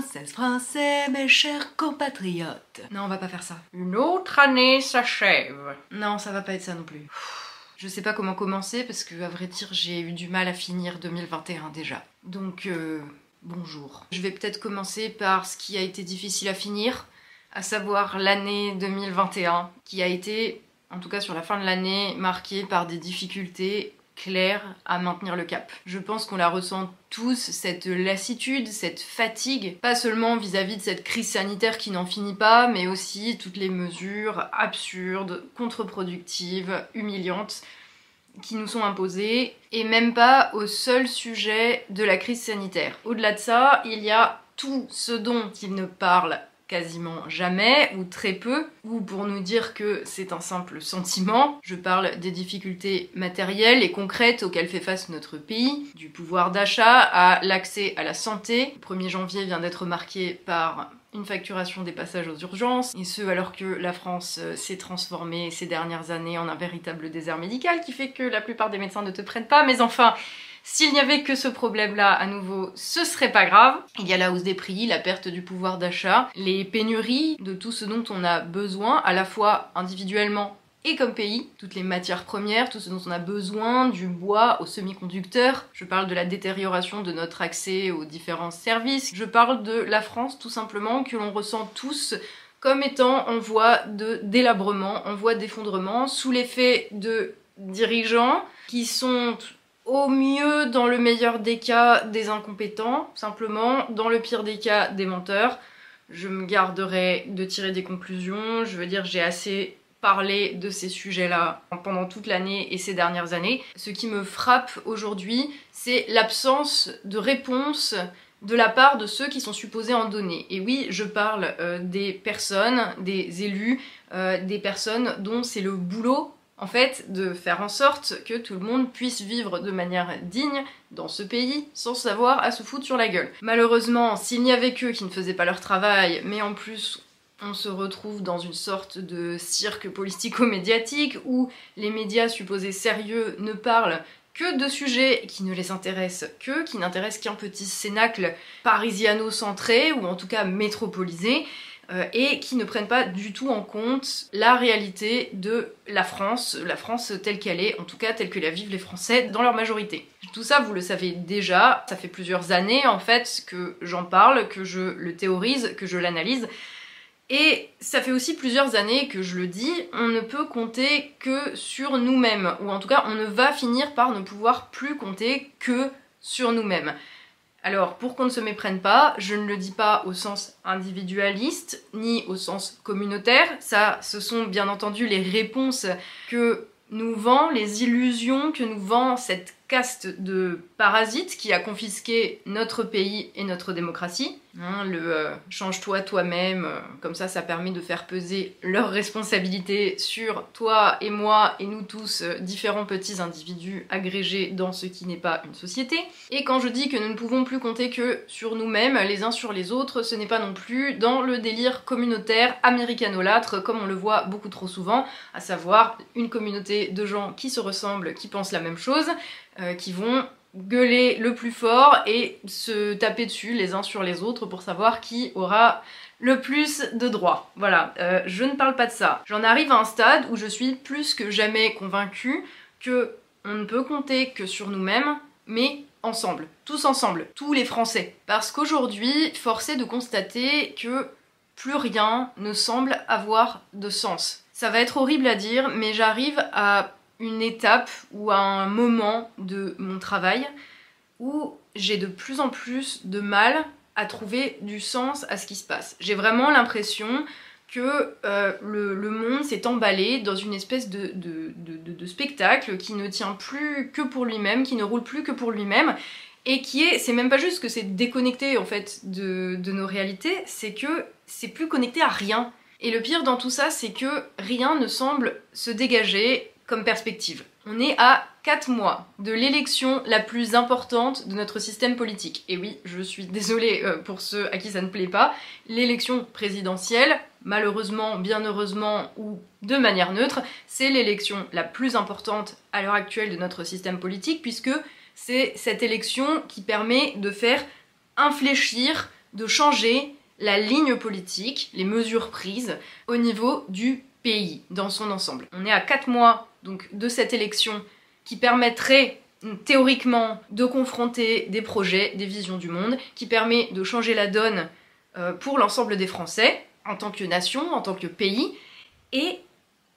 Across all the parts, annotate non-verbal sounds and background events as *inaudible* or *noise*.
Françaises, Français, mes chers compatriotes. Non, on va pas faire ça. Une autre année s'achève. Non, ça va pas être ça non plus. Je sais pas comment commencer parce que, à vrai dire, j'ai eu du mal à finir 2021 déjà. Donc, euh, bonjour. Je vais peut-être commencer par ce qui a été difficile à finir, à savoir l'année 2021, qui a été, en tout cas sur la fin de l'année, marquée par des difficultés à maintenir le cap. Je pense qu'on la ressent tous, cette lassitude, cette fatigue, pas seulement vis-à-vis de cette crise sanitaire qui n'en finit pas, mais aussi toutes les mesures absurdes, contre-productives, humiliantes qui nous sont imposées, et même pas au seul sujet de la crise sanitaire. Au-delà de ça, il y a tout ce dont il ne parle quasiment jamais ou très peu, ou pour nous dire que c'est un simple sentiment. Je parle des difficultés matérielles et concrètes auxquelles fait face notre pays, du pouvoir d'achat à l'accès à la santé. Le 1er janvier vient d'être marqué par une facturation des passages aux urgences, et ce alors que la France euh, s'est transformée ces dernières années en un véritable désert médical qui fait que la plupart des médecins ne te prennent pas, mais enfin, s'il n'y avait que ce problème-là, à nouveau, ce serait pas grave. Il y a la hausse des prix, la perte du pouvoir d'achat, les pénuries de tout ce dont on a besoin, à la fois individuellement et comme pays, toutes les matières premières, tout ce dont on a besoin, du bois aux semi-conducteurs. Je parle de la détérioration de notre accès aux différents services. Je parle de la France tout simplement que l'on ressent tous comme étant en voie de délabrement, en voie d'effondrement, sous l'effet de dirigeants qui sont au mieux, dans le meilleur des cas, des incompétents, simplement, dans le pire des cas, des menteurs. Je me garderai de tirer des conclusions, je veux dire, j'ai assez parlé de ces sujets-là pendant toute l'année et ces dernières années. Ce qui me frappe aujourd'hui, c'est l'absence de réponse de la part de ceux qui sont supposés en donner. Et oui, je parle euh, des personnes, des élus, euh, des personnes dont c'est le boulot en fait, de faire en sorte que tout le monde puisse vivre de manière digne dans ce pays sans savoir à se foutre sur la gueule. Malheureusement, s'il n'y avait qu'eux qui ne faisaient pas leur travail, mais en plus on se retrouve dans une sorte de cirque politico-médiatique où les médias supposés sérieux ne parlent que de sujets qui ne les intéressent que, qui n'intéressent qu'un petit cénacle parisiano-centré ou en tout cas métropolisé, euh, et qui ne prennent pas du tout en compte la réalité de la France, la France telle qu'elle est, en tout cas telle que la vivent les Français dans leur majorité. Tout ça, vous le savez déjà, ça fait plusieurs années en fait que j'en parle, que je le théorise, que je l'analyse. Et ça fait aussi plusieurs années que je le dis, on ne peut compter que sur nous-mêmes, ou en tout cas on ne va finir par ne pouvoir plus compter que sur nous-mêmes. Alors, pour qu'on ne se méprenne pas, je ne le dis pas au sens individualiste, ni au sens communautaire. Ça, ce sont bien entendu les réponses que nous vend, les illusions que nous vend cette caste de parasites qui a confisqué notre pays et notre démocratie. Hein, le euh, change-toi toi-même, euh, comme ça ça permet de faire peser leurs responsabilités sur toi et moi et nous tous, euh, différents petits individus agrégés dans ce qui n'est pas une société. Et quand je dis que nous ne pouvons plus compter que sur nous-mêmes, les uns sur les autres, ce n'est pas non plus dans le délire communautaire américanolâtre comme on le voit beaucoup trop souvent, à savoir une communauté de gens qui se ressemblent, qui pensent la même chose, qui vont gueuler le plus fort et se taper dessus les uns sur les autres pour savoir qui aura le plus de droits. Voilà, euh, je ne parle pas de ça. J'en arrive à un stade où je suis plus que jamais convaincue que on ne peut compter que sur nous-mêmes, mais ensemble, tous ensemble, tous les Français. Parce qu'aujourd'hui, force est de constater que plus rien ne semble avoir de sens. Ça va être horrible à dire, mais j'arrive à une étape ou un moment de mon travail où j'ai de plus en plus de mal à trouver du sens à ce qui se passe. J'ai vraiment l'impression que euh, le, monde s'est emballé dans une espèce de, spectacle qui ne tient plus que pour lui-même, qui ne roule plus que pour lui-même, et qui est, c'est même pas juste que c'est déconnecté en fait de nos réalités, c'est que c'est plus connecté à rien. Et le pire dans tout ça, c'est que rien ne semble se dégager comme perspective. On est à 4 mois de l'élection la plus importante de notre système politique. Et oui, je suis désolée euh, pour ceux à qui ça ne plaît pas, l'élection présidentielle, malheureusement, bien heureusement ou de manière neutre, c'est l'élection la plus importante à l'heure actuelle de notre système politique puisque c'est cette élection qui permet de faire infléchir de changer la ligne politique, les mesures prises au niveau du pays dans son ensemble. On est à 4 mois donc de cette élection qui permettrait théoriquement de confronter des projets, des visions du monde, qui permet de changer la donne euh, pour l'ensemble des Français, en tant que nation, en tant que pays, et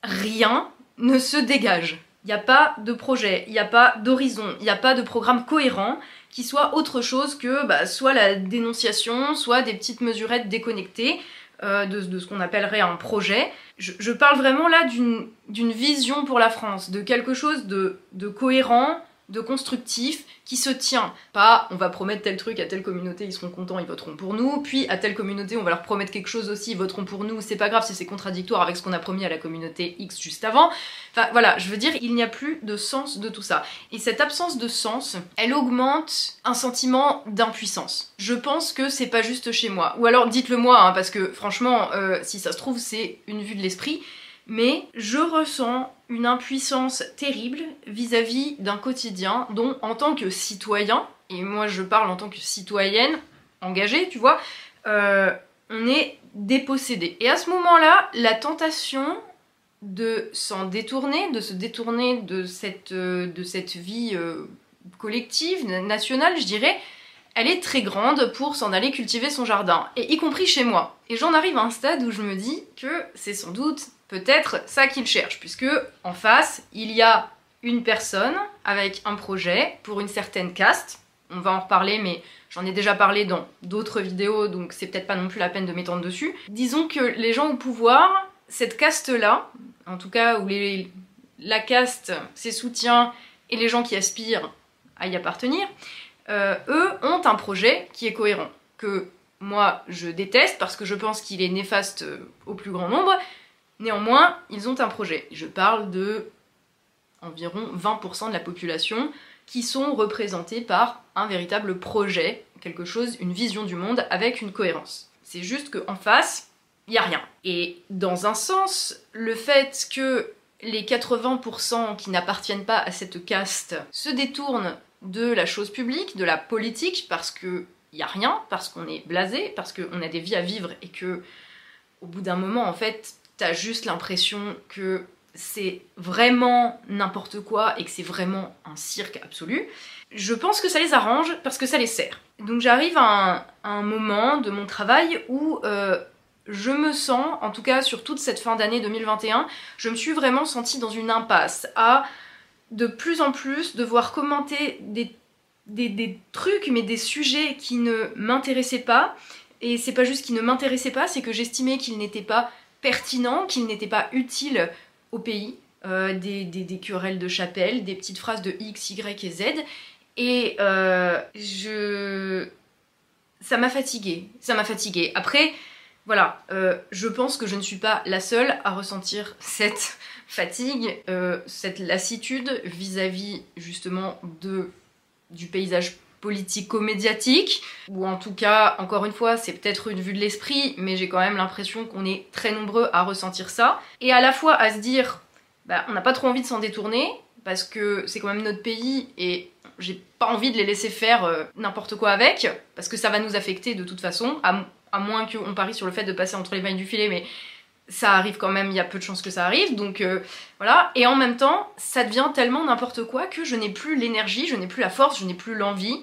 rien ne se dégage. Il n'y a pas de projet, il n'y a pas d'horizon, il n'y a pas de programme cohérent qui soit autre chose que bah, soit la dénonciation, soit des petites mesurettes déconnectées euh, de, ce qu'on appellerait un projet. Je, parle vraiment là d'une vision pour la France, de quelque chose de cohérent, de constructif qui se tient. Pas on va promettre tel truc à telle communauté, ils seront contents, ils voteront pour nous, puis à telle communauté, on va leur promettre quelque chose aussi, ils voteront pour nous, c'est pas grave si c'est contradictoire avec ce qu'on a promis à la communauté X juste avant. Enfin voilà, je veux dire, il n'y a plus de sens de tout ça. Et cette absence de sens, elle augmente un sentiment d'impuissance. Je pense que c'est pas juste chez moi. Ou alors dites-le moi, hein, parce que franchement, euh, si ça se trouve, c'est une vue de l'esprit mais je ressens une impuissance terrible vis-à-vis d'un quotidien dont, en tant que citoyen, et moi je parle en tant que citoyenne engagée, tu vois, euh, on est dépossédé. Et à ce moment-là, la tentation de s'en détourner, de se détourner de cette, euh, de cette vie euh, collective, nationale, je dirais, elle est très grande pour s'en aller cultiver son jardin, et y compris chez moi. Et j'en arrive à un stade où je me dis que c'est sans doute peut-être ça qu'il cherche, puisque en face, il y a une personne avec un projet pour une certaine caste. On va en reparler, mais j'en ai déjà parlé dans d'autres vidéos, donc c'est peut-être pas non plus la peine de m'étendre dessus. Disons que les gens au pouvoir, cette caste-là, en tout cas où la caste, ses soutiens et les gens qui aspirent à y appartenir, euh, eux ont un projet qui est cohérent, que moi je déteste parce que je pense qu'il est néfaste au plus grand nombre, Néanmoins, ils ont un projet. Je parle de environ 20% de la population qui sont représentés par un véritable projet, quelque chose, une vision du monde avec une cohérence. C'est juste qu'en face, il n'y a rien. Et dans un sens, le fait que les 80% qui n'appartiennent pas à cette caste se détournent de la chose publique, de la politique, parce qu'il n'y a rien, parce qu'on est blasé, parce qu'on a des vies à vivre et que, au bout d'un moment, en fait, t'as juste l'impression que c'est vraiment n'importe quoi et que c'est vraiment un cirque absolu. Je pense que ça les arrange parce que ça les sert. Donc j'arrive à, un, moment de mon travail où euh, je me sens, en tout cas sur toute cette fin d'année 2021, je me suis vraiment sentie dans une impasse à de plus en plus devoir commenter des, des, des trucs mais des sujets qui ne m'intéressaient pas. Et c'est pas juste qu'ils ne m'intéressaient pas, c'est que j'estimais qu'ils n'étaient pas pertinent, qu'il n'était pas utile au pays. Euh, des, querelles de chapelle, des petites phrases de X, Y et Z. Et euh, je... Ça m'a fatiguée. Ça m'a fatiguée. Après, voilà, euh, je pense que je ne suis pas la seule à ressentir *laughs* cette fatigue, cette lassitude vis-à-vis -vis, justement de, du paysage politico-médiatique, ou en tout cas, encore une fois, c'est peut-être une vue de l'esprit, mais j'ai quand même l'impression qu'on est très nombreux à ressentir ça, et à la fois à se dire, bah, on n'a pas trop envie de s'en détourner, parce que c'est quand même notre pays, et j'ai pas envie de les laisser faire euh, n'importe quoi avec, parce que ça va nous affecter de toute façon, à, moins qu'on parie sur le fait de passer entre les mailles du filet, mais ça arrive quand même, il y a peu de chances que ça arrive, donc euh, voilà. Et en même temps, ça devient tellement n'importe quoi que je n'ai plus l'énergie, je n'ai plus la force, je n'ai plus l'envie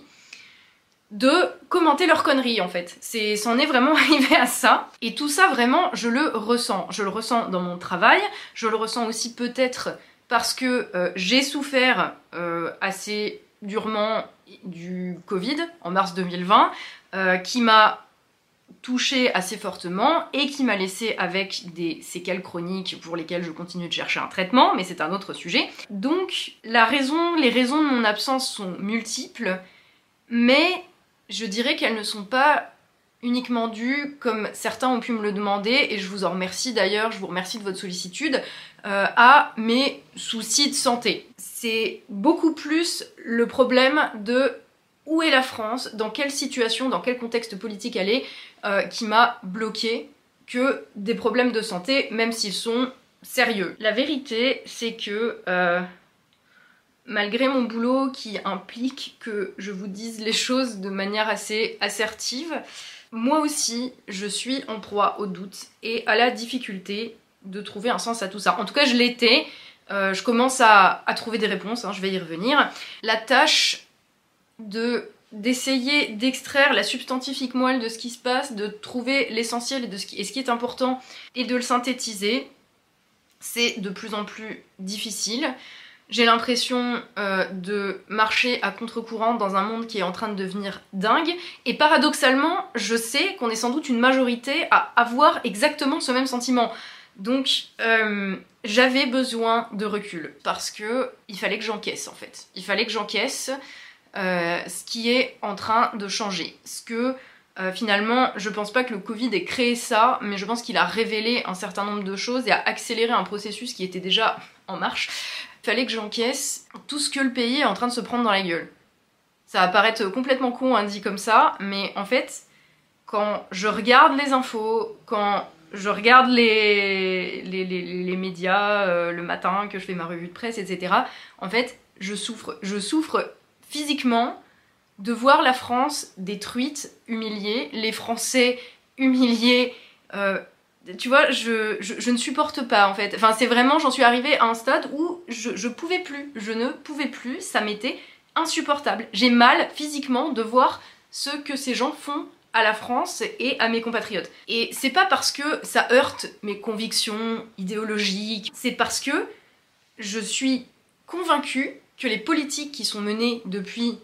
de commenter leurs conneries en fait. C'est, c'en est vraiment *laughs* arrivé à ça. Et tout ça vraiment, je le ressens. Je le ressens dans mon travail. Je le ressens aussi peut-être parce que euh, j'ai souffert euh, assez durement du Covid en mars 2020, euh, qui m'a touché assez fortement et qui m'a laissé avec des séquelles chroniques pour lesquelles je continue de chercher un traitement, mais c'est un autre sujet. Donc la raison, les raisons de mon absence sont multiples, mais je dirais qu'elles ne sont pas uniquement dues, comme certains ont pu me le demander, et je vous en remercie d'ailleurs, je vous remercie de votre sollicitude, euh, à mes soucis de santé. C'est beaucoup plus le problème de où est la France, dans quelle situation, dans quel contexte politique elle est, euh, qui m'a bloqué, que des problèmes de santé, même s'ils sont sérieux. La vérité, c'est que euh, malgré mon boulot qui implique que je vous dise les choses de manière assez assertive, moi aussi, je suis en proie au doute et à la difficulté de trouver un sens à tout ça. En tout cas, je l'étais. Euh, je commence à, trouver des réponses, hein, je vais y revenir. La tâche de d'essayer d'extraire la substantifique moelle de ce qui se passe, de trouver l'essentiel et, et ce qui est important et de le synthétiser, c'est de plus en plus difficile. J'ai l'impression euh, de marcher à contre-courant dans un monde qui est en train de devenir dingue. Et paradoxalement, je sais qu'on est sans doute une majorité à avoir exactement ce même sentiment. Donc, euh, j'avais besoin de recul parce que il fallait que j'encaisse en fait. Il fallait que j'encaisse euh, ce qui est en train de changer. Ce que finalement, je pense pas que le Covid ait créé ça, mais je pense qu'il a révélé un certain nombre de choses et a accéléré un processus qui était déjà en marche fallait que j'encaisse tout ce que le pays est en train de se prendre dans la gueule. Ça va paraître complètement con hein, dit comme ça, mais en fait, quand je regarde les infos, quand je regarde les, médias euh, le matin, que je fais ma revue de presse, etc., en fait, je souffre. Je souffre physiquement de voir la France détruite, humiliée, les Français humiliés, euh, tu vois, je, je, ne supporte pas en fait. Enfin, c'est vraiment, j'en suis arrivée à un stade où je, je pouvais plus, je ne pouvais plus, ça m'était insupportable. J'ai mal physiquement de voir ce que ces gens font à la France et à mes compatriotes. Et c'est pas parce que ça heurte mes convictions idéologiques, c'est parce que je suis convaincue que les politiques qui sont menées depuis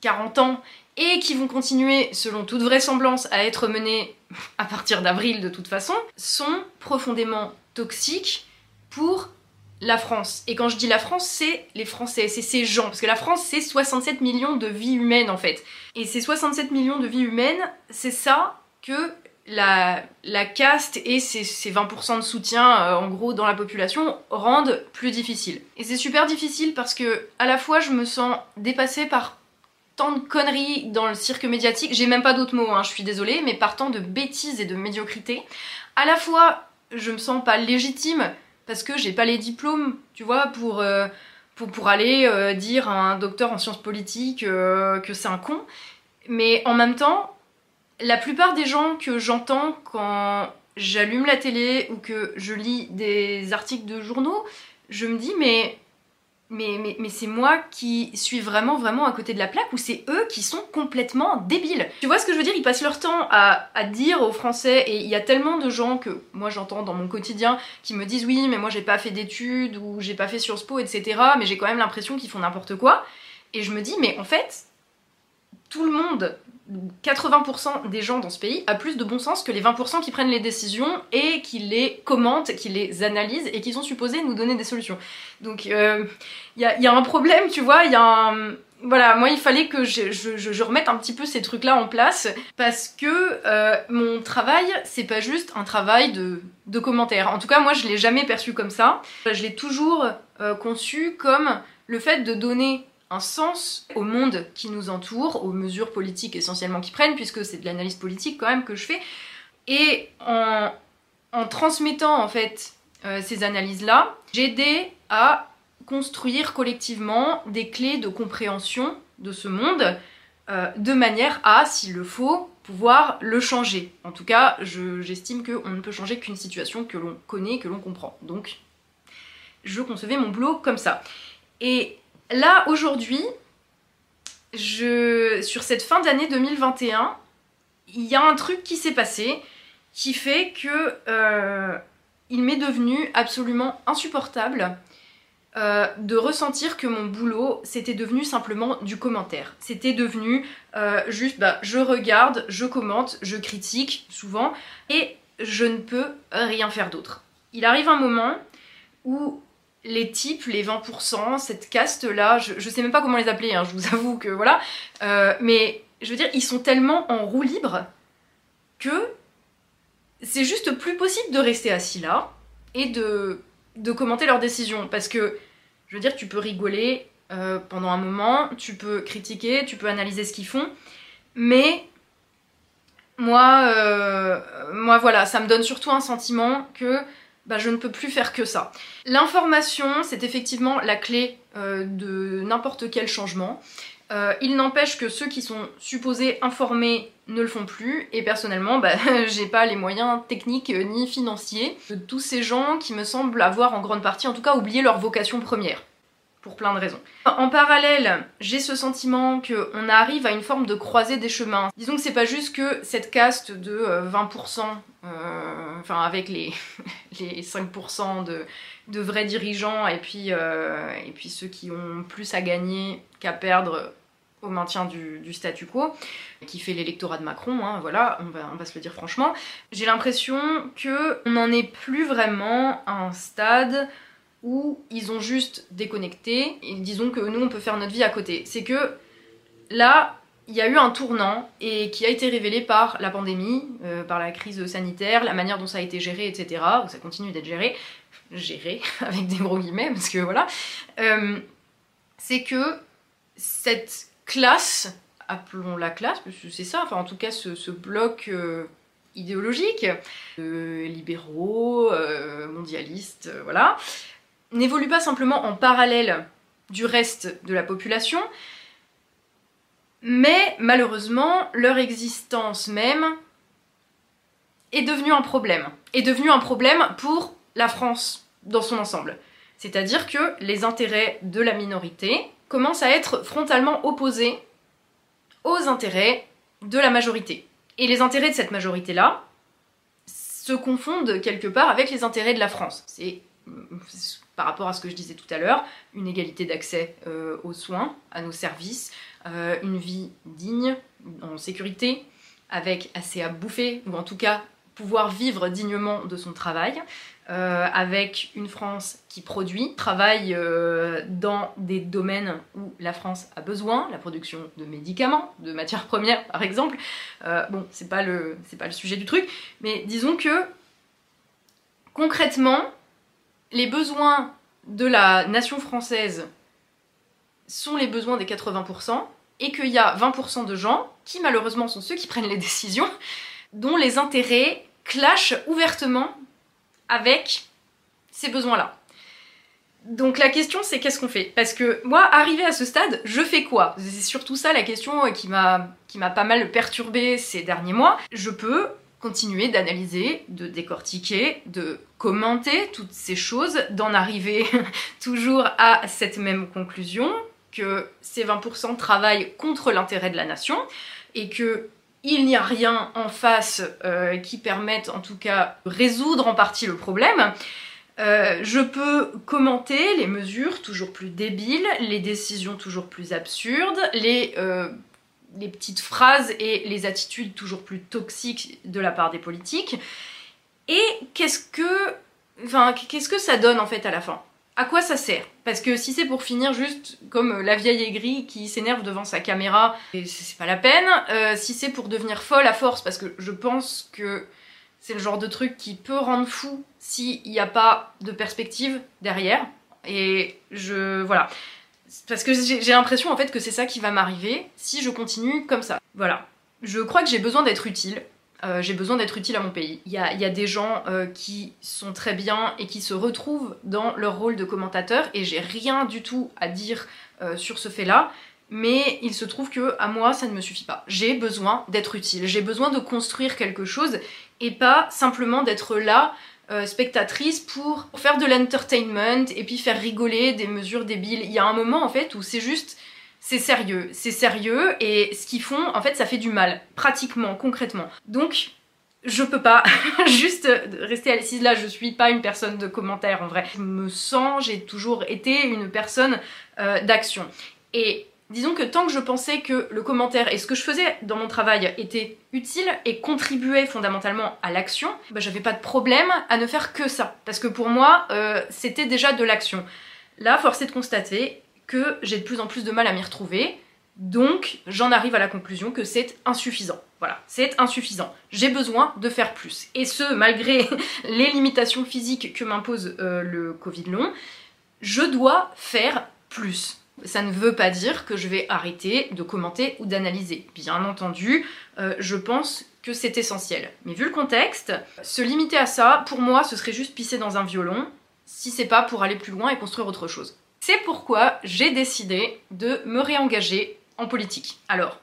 40 ans et qui vont continuer, selon toute vraisemblance, à être menées *laughs* à partir d'avril de toute façon, sont profondément toxiques pour la France. Et quand je dis la France, c'est les Français, c'est ces gens. Parce que la France, c'est 67 millions de vies humaines en fait. Et ces 67 millions de vies humaines, c'est ça que la, caste et ces, 20% de soutien euh, en gros dans la population rendent plus difficile. Et c'est super difficile parce que à la fois je me sens dépassée par tant de conneries dans le cirque médiatique, j'ai même pas d'autres mots, hein, je suis désolée, mais par tant de bêtises et de médiocrité, à la fois je me sens pas légitime parce que j'ai pas les diplômes, tu vois, pour, euh, aller euh, dire à un docteur en sciences politiques euh, que c'est un con, mais en même temps, la plupart des gens que j'entends quand j'allume la télé ou que je lis des articles de journaux, je me dis mais mais, c'est moi qui suis vraiment vraiment à côté de la plaque ou c'est eux qui sont complètement débiles. Tu vois ce que je veux dire? Ils passent leur temps à, à dire aux Français et il y a tellement de gens que moi j'entends dans mon quotidien qui me disent oui mais moi j'ai pas fait d'études ou j'ai pas fait Sciences Po etc mais j'ai quand même l'impression qu'ils font n'importe quoi et je me dis mais en fait tout le monde 80% des gens dans ce pays a plus de bon sens que les 20% qui prennent les décisions et qui les commentent, qui les analysent et qui sont supposés nous donner des solutions. Donc il euh, y, a, un problème, tu vois, il y a un... Voilà, moi il fallait que je, remette un petit peu ces trucs-là en place parce que euh, mon travail, c'est pas juste un travail de, de commentaires. En tout cas, moi je l'ai jamais perçu comme ça. Je l'ai toujours euh, conçu comme le fait de donner un sens au monde qui nous entoure, aux mesures politiques essentiellement qui prennent, puisque c'est de l'analyse politique quand même que je fais. Et en, transmettant en fait euh, ces analyses-là, j'ai aidé à construire collectivement des clés de compréhension de ce monde euh, de manière à, s'il le faut, pouvoir le changer. En tout cas, j'estime qu'on ne peut changer qu'une situation que l'on connaît, que l'on comprend. Donc, je concevais mon boulot comme ça. Et Là, aujourd'hui, sur cette fin d'année 2021, il y a un truc qui s'est passé qui fait que euh, il m'est devenu absolument insupportable euh, de ressentir que mon boulot c'était devenu simplement du commentaire. C'était devenu euh, juste bah, je regarde, je commente, je critique souvent et je ne peux rien faire d'autre. Il arrive un moment où les types, les 20%, cette caste-là, je, sais même pas comment les appeler, hein, je vous *laughs* avoue que voilà, euh, mais je veux dire, ils sont tellement en roue libre que c'est juste plus possible de rester assis là et de, de commenter leurs décisions. Parce que, je veux dire, tu peux rigoler euh, pendant un moment, tu peux critiquer, tu peux analyser ce qu'ils font, mais moi, euh, moi voilà, ça me donne surtout un sentiment que bah, je ne peux plus faire que ça. L'information, c'est effectivement la clé euh, de n'importe quel changement. Euh, il n'empêche que ceux qui sont supposés informer ne le font plus, et personnellement, bah, *laughs* j'ai pas les moyens techniques ni financiers de tous ces gens qui me semblent avoir en grande partie, en tout cas, oublié leur vocation première. Plein de raisons. En parallèle, j'ai ce sentiment qu'on arrive à une forme de croisée des chemins. Disons que c'est pas juste que cette caste de 20%, euh, enfin avec les, *laughs* les 5% de, vrais dirigeants et puis, et puis ceux qui ont plus à gagner qu'à perdre au maintien du, statu quo, qui fait l'électorat de Macron, hein, voilà, on va, on va, se le dire franchement. J'ai l'impression que on n'en est plus vraiment à un stade où ils ont juste déconnecté, et disons que nous on peut faire notre vie à côté. C'est que là, il y a eu un tournant et qui a été révélé par la pandémie, euh, par la crise sanitaire, la manière dont ça a été géré, etc. Ou ça continue d'être géré, géré *laughs* avec des gros guillemets, parce que voilà. Euh, c'est que cette classe, appelons la classe, parce que c'est ça, enfin en tout cas ce, bloc euh, idéologique, libéraux, mondialistes, voilà, n'évolue pas simplement en parallèle du reste de la population, mais malheureusement leur existence même est devenue un problème, est devenue un problème pour la France dans son ensemble. C'est-à-dire que les intérêts de la minorité commence à être frontalement opposé aux intérêts de la majorité. Et les intérêts de cette majorité-là se confondent quelque part avec les intérêts de la France. C'est par rapport à ce que je disais tout à l'heure, une égalité d'accès euh, aux soins, à nos services, euh, une vie digne, en sécurité, avec assez à bouffer, ou en tout cas pouvoir vivre dignement de son travail, euh, avec une France qui produit, travaille dans des domaines où la France a besoin, la production de médicaments, de matières *laughs* premières par exemple. Bon, c'est pas, pas le sujet du truc, mais disons que concrètement, les besoins de la nation française sont les besoins des 80%, et qu'il y a 20% de gens, qui malheureusement sont ceux qui prennent les *laughs* décisions, dont les intérêts clashent ouvertement avec ces besoins-là. Donc la question c'est qu'est-ce qu'on fait? Parce que moi, arrivé à ce stade, je fais quoi? C'est surtout ça la question qui m'a qui m'a pas mal perturbée ces derniers mois. Je peux continuer d'analyser, de décortiquer, de commenter toutes ces choses, d'en arriver *laughs* toujours à cette même conclusion que ces 20% travaillent contre l'intérêt de la nation et que il n'y a rien en face euh, qui permette en tout cas de résoudre en partie le problème. Euh, je peux commenter les mesures toujours plus débiles, les décisions toujours plus absurdes, les, euh, les petites phrases et les attitudes toujours plus toxiques de la part des politiques. Et qu'est-ce que, enfin, qu'est-ce que ça donne en fait à la fin? À quoi ça sert? Parce que si c'est pour finir juste comme la vieille aigrie qui s'énerve devant sa caméra, c'est pas la peine. Euh, si c'est pour devenir folle à force, parce que je pense que c'est le genre de truc qui peut rendre fou s'il n'y a pas de perspective derrière. Et je... voilà. Parce que j'ai l'impression en fait que c'est ça qui va m'arriver si je continue comme ça. Voilà. Je crois que j'ai besoin d'être utile. Euh, j'ai besoin d'être utile à mon pays. Il y a, des gens euh, qui sont très bien et qui se retrouvent dans leur rôle de commentateur et j'ai rien du tout à dire euh, sur ce fait-là. Mais il se trouve que à moi ça ne me suffit pas. J'ai besoin d'être utile, j'ai besoin de construire quelque chose et pas simplement d'être là spectatrice pour faire de l'entertainment et puis faire rigoler des mesures débiles. Il y a un moment en fait où c'est juste c'est sérieux, c'est sérieux et ce qu'ils font, en fait, ça fait du mal, pratiquement, concrètement. Donc, je peux pas *laughs* juste rester assise là, je suis pas une personne de commentaire en vrai. Je me sens, j'ai toujours été une personne euh, d'action. Et disons que tant que je pensais que le commentaire et ce que je faisais dans mon travail était utile et contribuait fondamentalement à l'action, bah, j'avais pas de problème à ne faire que ça. Parce que pour moi, euh, c'était déjà de l'action. Là, force est de constater, que j'ai de plus en plus de mal à m'y retrouver. Donc, j'en arrive à la conclusion que c'est insuffisant. Voilà, c'est insuffisant. J'ai besoin de faire plus. Et ce, malgré *laughs* les limitations physiques que m'impose euh, le Covid long, je dois faire plus. Ça ne veut pas dire que je vais arrêter de commenter ou d'analyser. Bien entendu, euh, je pense que c'est essentiel. Mais vu le contexte, se limiter à ça, pour moi, ce serait juste pisser dans un violon, si c'est pas pour aller plus loin et construire autre chose. C'est pourquoi j'ai décidé de me réengager en politique. Alors,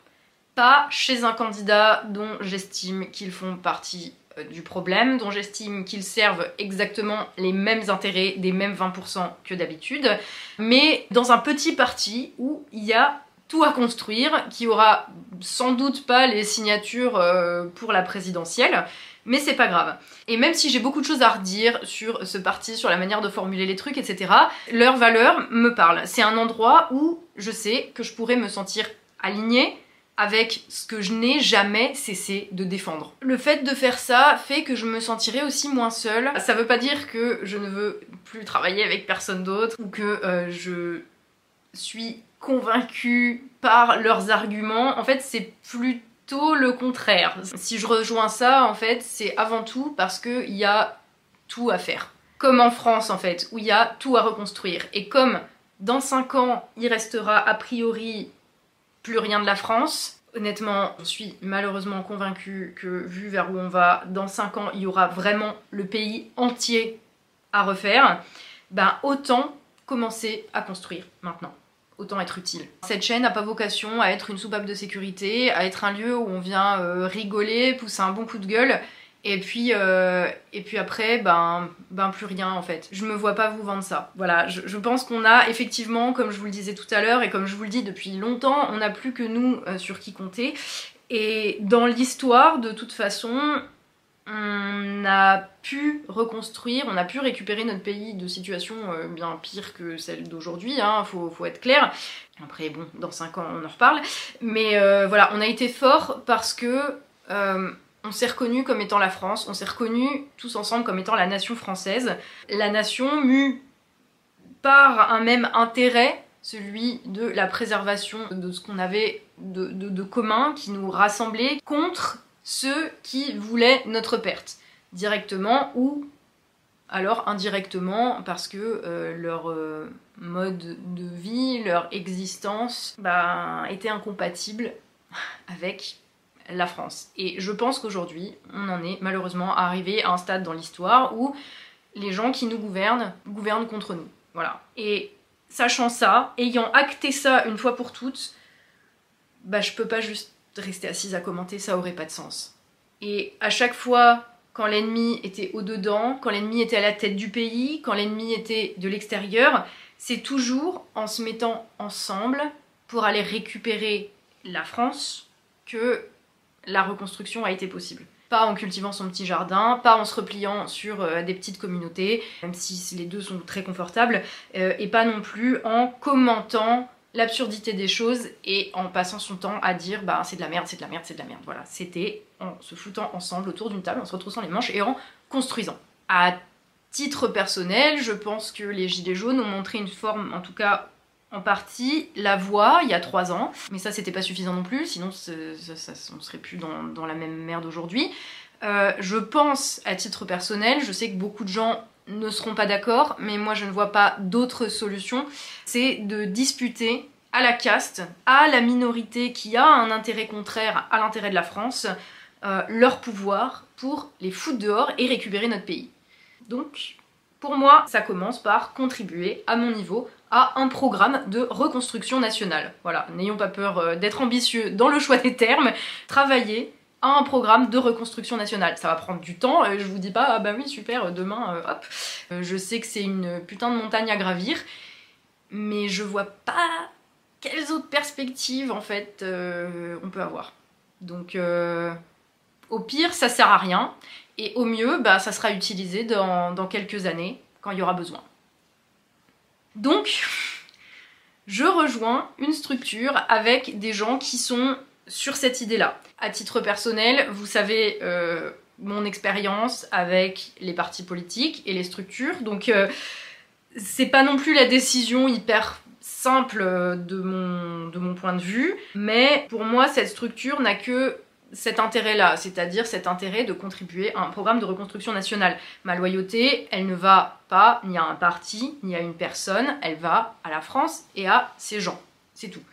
pas chez un candidat dont j'estime qu'ils font partie du problème, dont j'estime qu'ils servent exactement les mêmes intérêts des mêmes 20% que d'habitude, mais dans un petit parti où il y a tout à construire, qui aura sans doute pas les signatures euh, pour la présidentielle, mais c'est pas grave. Et même si j'ai beaucoup de choses à redire sur ce parti, sur la manière de formuler les trucs, etc., leur valeur me parle. C'est un endroit où je sais que je pourrais me sentir alignée avec ce que je n'ai jamais cessé de défendre. Le fait de faire ça fait que je me sentirai aussi moins seule. Ça veut pas dire que je ne veux plus travailler avec personne d'autre ou que euh, je suis convaincue par leurs arguments. En fait, c'est plutôt le contraire. Si je rejoins ça, en fait, c'est avant tout parce qu'il y a tout à faire. Comme en France, en fait, où il y a tout à reconstruire. Et comme dans 5 ans, il restera a priori plus rien de la France. Honnêtement, je suis malheureusement convaincue que vu vers où on va, dans 5 ans, il y aura vraiment le pays entier à refaire. Ben autant commencer à construire maintenant. Autant être utile. Cette chaîne n'a pas vocation à être une soupape de sécurité, à être un lieu où on vient euh, rigoler, pousser un bon coup de gueule et puis, euh, et puis après, ben, ben plus rien en fait. Je me vois pas vous vendre ça. Voilà, je, pense qu'on a effectivement, comme je vous le disais tout à l'heure et comme je vous le dis depuis longtemps, on n'a plus que nous euh, sur qui compter. Et dans l'histoire, de toute façon, on a pu reconstruire, on a pu récupérer notre pays de situation euh, bien pire que celle d'aujourd'hui, hein, faut, être clair. Après, bon, dans 5 ans, on en reparle. Mais voilà, on a été fort parce que on s'est reconnu comme étant la France, on s'est reconnu tous ensemble comme étant la nation française, la nation mue par un même intérêt, celui de la préservation de ce qu'on avait de, commun, qui nous rassemblait, contre ceux qui voulaient notre perte, directement ou alors indirectement parce que euh, leur euh, mode de vie, leur existence bah, était incompatible avec la France. Et je pense qu'aujourd'hui, on en est malheureusement arrivé à un stade dans l'histoire où les gens qui nous gouvernent gouvernent contre nous. Voilà. Et sachant ça, ayant acté ça une fois pour toutes, bah je peux pas juste rester assise à commenter, ça aurait pas de sens. Et à chaque fois, quand l'ennemi était au-dedans, quand l'ennemi était à la tête du pays, quand l'ennemi était de l'extérieur, c'est toujours en se mettant ensemble pour aller récupérer la France que la reconstruction a été possible. Pas en cultivant son petit jardin, pas en se repliant sur euh, des petites communautés, même si les deux sont très confortables, euh, et pas non plus en commentant l'absurdité des choses et en passant son temps à dire bah c'est de la merde, c'est de la merde, c'est de la merde. Voilà, c'était en se foutant ensemble autour d'une table, en se retroussant les manches et en construisant. À titre personnel, je pense que les Gilets jaunes ont montré une forme, en tout cas en partie la voix il y a trois ans, mais ça c'était pas suffisant non plus, sinon ça, on serait plus dans, la même merde aujourd'hui. Euh, je pense à titre personnel, je sais que beaucoup de gens ne seront pas d'accord, mais moi je ne vois pas d'autre solution, c'est de disputer à la caste, à la minorité qui a un intérêt contraire à l'intérêt de la France, euh, leur pouvoir pour les foutre dehors et récupérer notre pays. Donc, pour moi, ça commence par contribuer à mon niveau à un programme de reconstruction nationale. Voilà, n'ayons pas peur euh, d'être ambitieux dans le choix des termes, travailler à un programme de reconstruction nationale. Ça va prendre du temps, euh, je vous dis pas, ah bah oui, super, demain, euh, hop. Je sais que c'est une putain de montagne à gravir, mais je vois pas quelles autres perspectives, en fait, on peut avoir. Donc, au pire, ça sert à rien, et au mieux, bah, ça sera utilisé dans quelques années, quand il y aura besoin. Donc, je rejoins une structure avec des gens qui sont sur cette idée-là. À titre personnel, vous savez euh, mon expérience avec les partis politiques et les structures, donc euh, c'est pas non plus la décision hyper simple mon, de mon point de vue, mais pour moi cette structure n'a que cet intérêt-là, c'est-à-dire cet intérêt de contribuer à un programme de reconstruction nationale. Ma loyauté, elle ne va pas ni à un parti, ni à une personne, elle va à la France et à ses gens. C'est tout.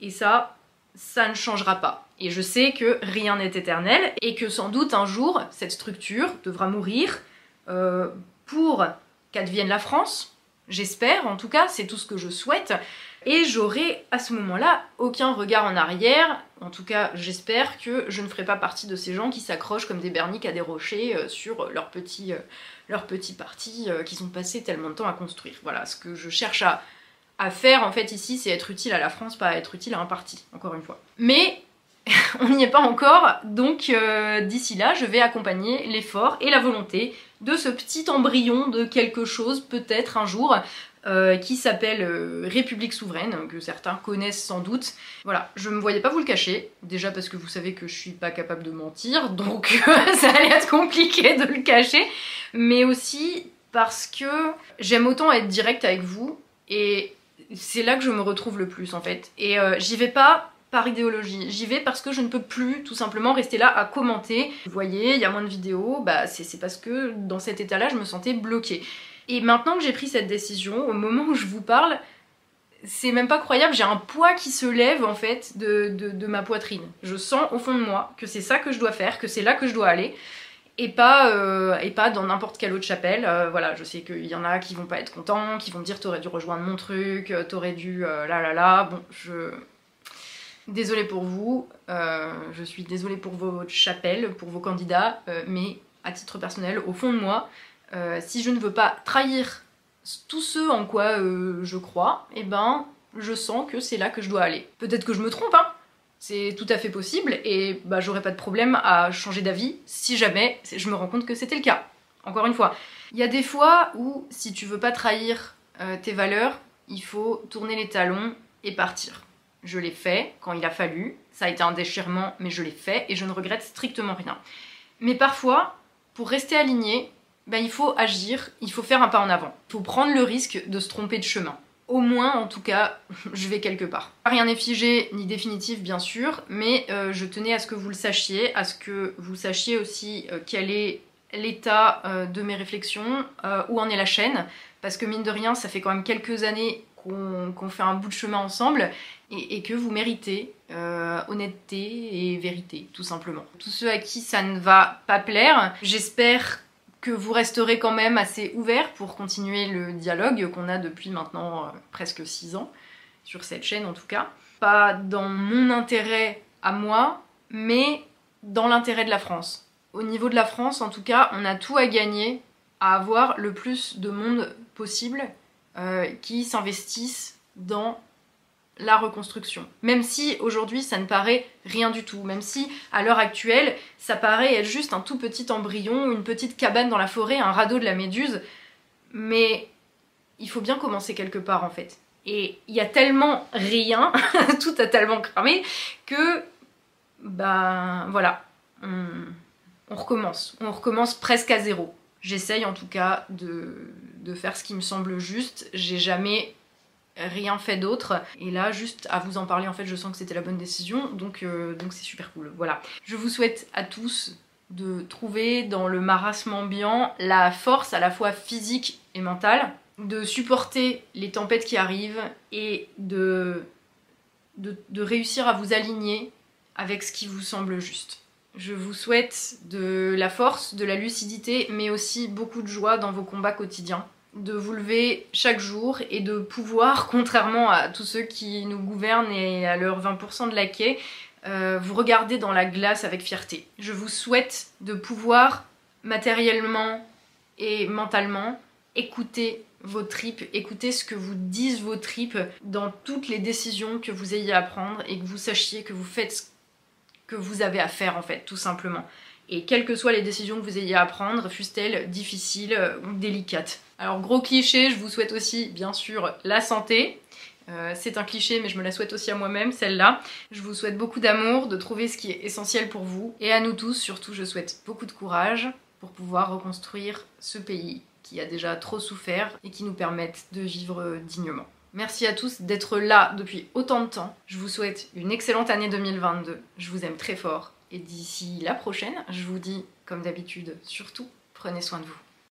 Et ça, ça ne changera pas. Et je sais que rien n'est éternel et que sans doute un jour, cette structure devra mourir euh, pour qu'advienne la France. J'espère, en tout cas, c'est tout ce que je souhaite et j'aurai à ce moment-là aucun regard en arrière. En tout cas, j'espère que je ne ferai pas partie de ces gens qui s'accrochent comme des berniques à des rochers euh, sur leur petit, euh, leur petit parti euh, qu'ils ont passé tellement de temps à construire. Voilà, ce que je cherche à, faire en fait ici, c'est être utile à la France, pas être utile à un parti, encore une fois. Mais *laughs* on n'y est pas encore, donc d'ici là, je vais accompagner l'effort et la volonté de ce petit embryon de quelque chose, peut-être un jour, euh, qui s'appelle euh, République souveraine, que certains connaissent sans doute. Voilà, je me voyais pas vous le cacher, déjà parce que vous savez que je suis pas capable de mentir, *laughs* donc *laughs* ça allait être compliqué de le cacher, mais aussi parce que j'aime autant être direct avec vous, et c'est là que je me retrouve le plus en fait. Et j'y vais pas par idéologie. J'y vais parce que je ne peux plus tout simplement rester là à commenter. Vous voyez, il y a moins de vidéos, bah c'est parce que dans cet état-là, je me sentais bloquée. Et maintenant que j'ai pris cette décision, au moment où je vous parle, c'est même pas croyable, j'ai un poids qui se lève en fait de, ma poitrine. Je sens au fond de moi que c'est ça que je dois faire, que c'est là que je dois aller. Et pas, euh, et pas dans n'importe quelle autre chapelle. Euh, voilà, je sais qu'il y en a qui vont pas être contents, qui vont dire t'aurais dû rejoindre mon truc, euh, t'aurais dû là là là. Bon, je, Désolée pour vous, je suis désolée pour vos chapelles, pour vos candidats, mais à titre personnel, au fond de moi, euh, si je ne veux pas trahir tous ceux en quoi je crois, eh ben, je sens que c'est là que je dois aller. Peut-être que je me trompe, hein c'est tout à fait possible, et bah j'aurais pas de problème à changer d'avis si jamais je me rends compte que c'était le cas. Encore une fois, il y a des fois où si tu veux pas trahir tes valeurs, il faut tourner les talons et partir je l'ai fait quand il a fallu, ça a été un déchirement, mais je l'ai fait et je ne regrette strictement rien. Mais parfois, pour rester aligné, ben, il faut agir, il faut faire un pas en avant. Il faut prendre le risque de se tromper de chemin. Au moins, en tout cas, *laughs* je vais quelque part. Rien n'est figé ni définitif, bien sûr, mais euh, je tenais à ce que vous le sachiez, à ce que vous sachiez aussi euh, quel est l'état euh, de mes réflexions, où en est la chaîne, parce que mine de rien, ça fait quand même quelques années qu'on fait un bout de chemin ensemble et, que vous méritez honnêteté et vérité, tout simplement. Tous ceux à qui ça ne va pas plaire, j'espère que vous resterez quand même assez ouverts pour continuer le dialogue qu'on a depuis maintenant euh, presque 6 ans, sur cette chaîne en tout cas. Pas dans mon intérêt à moi, mais dans l'intérêt de la France. Au niveau de la France, en tout cas, on a tout à gagner à avoir le plus de monde possible euh, qui s'investissent dans la reconstruction. Même si aujourd'hui ça ne paraît rien du tout, même si à l'heure actuelle ça paraît être juste un tout petit embryon, une petite cabane dans la forêt, un radeau de la méduse, mais il faut bien commencer quelque part en fait. Et il y a tellement rien, *laughs* tout a tellement cramé, que ben voilà, on, recommence, on recommence presque à zéro. J'essaye en tout cas de faire ce qui me semble juste. J'ai jamais rien fait d'autre. Et là juste à vous en parler en fait je sens que c'était la bonne décision. Donc euh, donc c'est super cool. Voilà. Je vous souhaite à tous de trouver dans le marasme ambiant la force à la fois physique et mentale de supporter les tempêtes qui arrivent et de, de réussir à vous aligner avec ce qui vous semble juste. Je vous souhaite de la force, de la lucidité, mais aussi beaucoup de joie dans vos combats quotidiens. De vous lever chaque jour et de pouvoir, contrairement à tous ceux qui nous gouvernent et à leurs 20% de laquais, euh, vous regarder dans la glace avec fierté. Je vous souhaite de pouvoir matériellement et mentalement écouter vos tripes, écouter ce que vous disent vos tripes dans toutes les décisions que vous ayez à prendre et que vous sachiez que vous faites que vous avez à faire en fait, tout simplement. Et quelles que soient les décisions que vous ayez à prendre, fussent-elles difficiles euh, ou délicates. Alors gros cliché, je vous souhaite aussi bien sûr la santé. Euh, c'est un cliché mais je me la souhaite aussi à moi-même, celle-là. Je vous souhaite beaucoup d'amour, de trouver ce qui est essentiel pour vous. Et à nous tous, surtout, je souhaite beaucoup de courage pour pouvoir reconstruire ce pays qui a déjà trop souffert et qui nous permette de vivre dignement. Merci à tous d'être là depuis autant de temps. Je vous souhaite une excellente année 2022. Je vous aime très fort. Et d'ici la prochaine, je vous dis, comme d'habitude, surtout, prenez soin de vous.